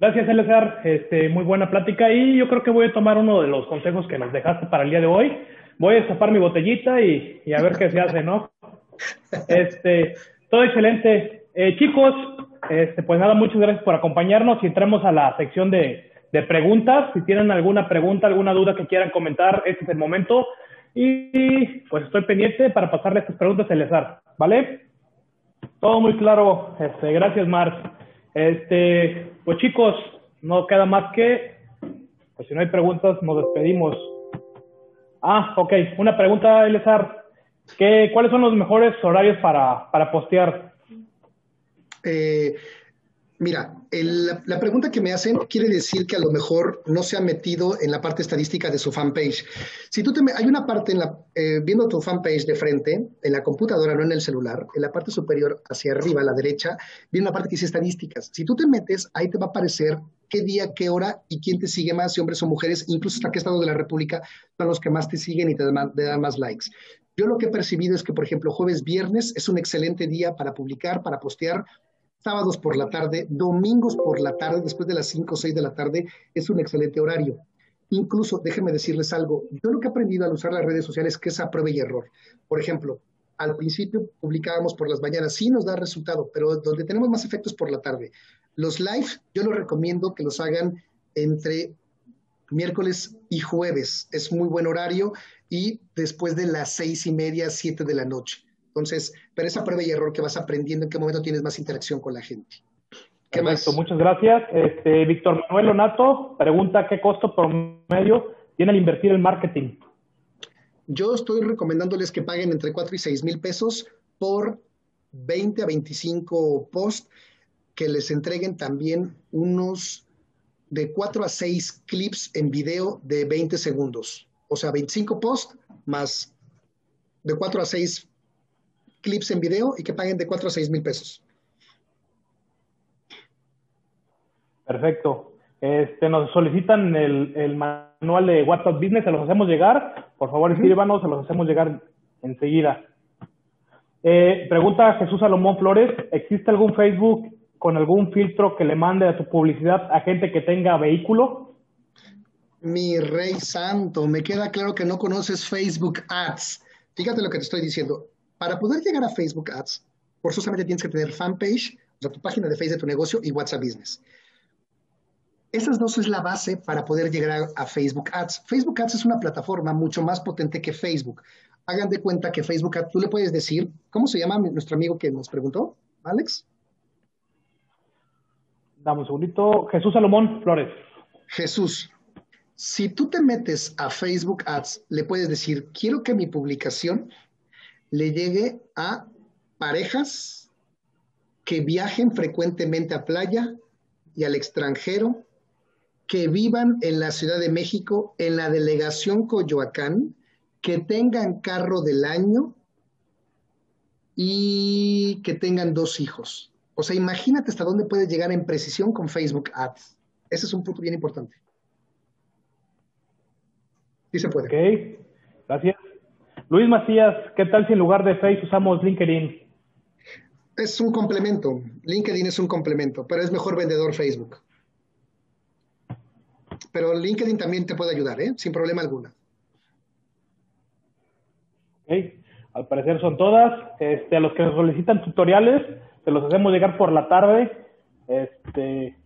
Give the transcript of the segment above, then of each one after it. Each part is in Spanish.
Gracias, Eleazar. Este, muy buena plática y yo creo que voy a tomar uno de los consejos que nos dejaste para el día de hoy. Voy a destapar mi botellita y, a ver qué se hace, ¿no? Este, todo excelente. Eh, chicos, este, pues nada, muchas gracias por acompañarnos y entramos a la sección de, de preguntas. Si tienen alguna pregunta, alguna duda que quieran comentar, este es el momento. Y pues estoy pendiente para pasarle estas preguntas a Eleazar, ¿vale? Todo muy claro. Este, gracias, Mar. Este, pues chicos, no queda más que, pues si no hay preguntas, nos despedimos. Ah, ok. Una pregunta, Elezar. ¿Qué, ¿Cuáles son los mejores horarios para, para postear? Eh, Mira, la pregunta que me hacen quiere decir que a lo mejor no se ha metido en la parte estadística de su fanpage. Si tú te hay una parte en la, eh, viendo tu fanpage de frente, en la computadora, no en el celular, en la parte superior hacia arriba, a la derecha, viene una parte que dice estadísticas. Si tú te metes, ahí te va a aparecer qué día, qué hora y quién te sigue más, si hombres o mujeres, incluso hasta qué estado de la República son los que más te siguen y te te dan más likes. Yo lo que he percibido es que, por ejemplo, jueves, viernes es un excelente día para publicar, para postear, sábados por la tarde, domingos por la tarde, después de las 5 o 6 de la tarde, es un excelente horario. Incluso, déjenme decirles algo, yo lo que he aprendido al usar las redes sociales es que es prueba y error. Por ejemplo, al principio publicábamos por las mañanas, sí nos da resultado, pero donde tenemos más efectos por la tarde. Los live, yo los recomiendo que los hagan entre miércoles y jueves. Es muy buen horario y después de las seis y media, siete de la noche. Entonces, pero esa prueba y error que vas aprendiendo, en qué momento tienes más interacción con la gente. ¿Qué más? Muchas gracias. Este, Víctor Manuel Onato pregunta qué costo promedio tiene el invertir en marketing. Yo estoy recomendándoles que paguen entre 4 y 6 mil pesos por 20 a 25 posts, que les entreguen también unos de 4 a 6 clips en video de 20 segundos. O sea, 25 posts más de 4 a 6 clips en video y que paguen de 4 a 6 mil pesos. Perfecto. Este, nos solicitan el, manual de WhatsApp Business, se los hacemos llegar. Por favor, escríbanos, se los hacemos llegar enseguida. Eh, pregunta Jesús Salomón Flores, ¿existe algún Facebook con algún filtro que le mande a tu publicidad a gente que tenga vehículo? Mi rey santo, me queda claro que no conoces Facebook Ads. Fíjate lo que te estoy diciendo. Para poder llegar a Facebook Ads, forzosamente tienes que tener fanpage, o sea, tu página de Facebook de tu negocio y WhatsApp Business. Esas dos es la base para poder llegar a, Facebook Ads. Facebook Ads es una plataforma mucho más potente que Facebook. Hagan de cuenta que Facebook Ads, tú le puedes decir, ¿cómo se llama nuestro amigo que nos preguntó? Alex. Dame un segundito. Jesús Salomón Flores. Jesús, si tú te metes a Facebook Ads, le puedes decir, quiero que mi publicación le llegue a parejas que viajen frecuentemente a playa y al extranjero, que vivan en la Ciudad de México, en la delegación Coyoacán, que tengan carro del año y que tengan dos hijos. O sea, imagínate hasta dónde puedes llegar en precisión con Facebook Ads. Ese es un punto bien importante. Sí se puede. Ok, gracias. Luis Macías, ¿qué tal si en lugar de Facebook usamos LinkedIn? Es un complemento. LinkedIn es un complemento, pero es mejor vendedor Facebook. Pero LinkedIn también te puede ayudar, ¿eh? sin problema alguno. Ok, al parecer son todas. Este, a los que nos solicitan tutoriales, se los hacemos llegar por la tarde. Este,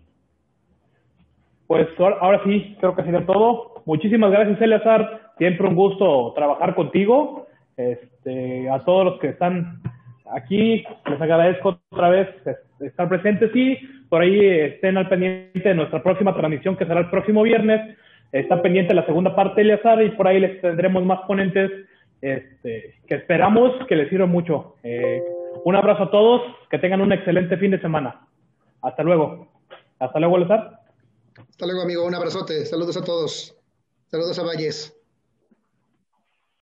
pues ahora sí, creo que sería todo. Muchísimas gracias, Eleazar. Siempre un gusto trabajar contigo. Este, a todos los que están aquí, les agradezco otra vez estar presentes y por ahí estén al pendiente de nuestra próxima transmisión que será el próximo viernes. Está pendiente la segunda parte de Eleazar y por ahí les tendremos más ponentes este, que esperamos que les sirva mucho. Eh, un abrazo a todos, que tengan un excelente fin de semana. Hasta luego. Hasta luego, Eleazar. Hasta luego, amigo. Un abrazote. Saludos a todos. Saludos a Valles.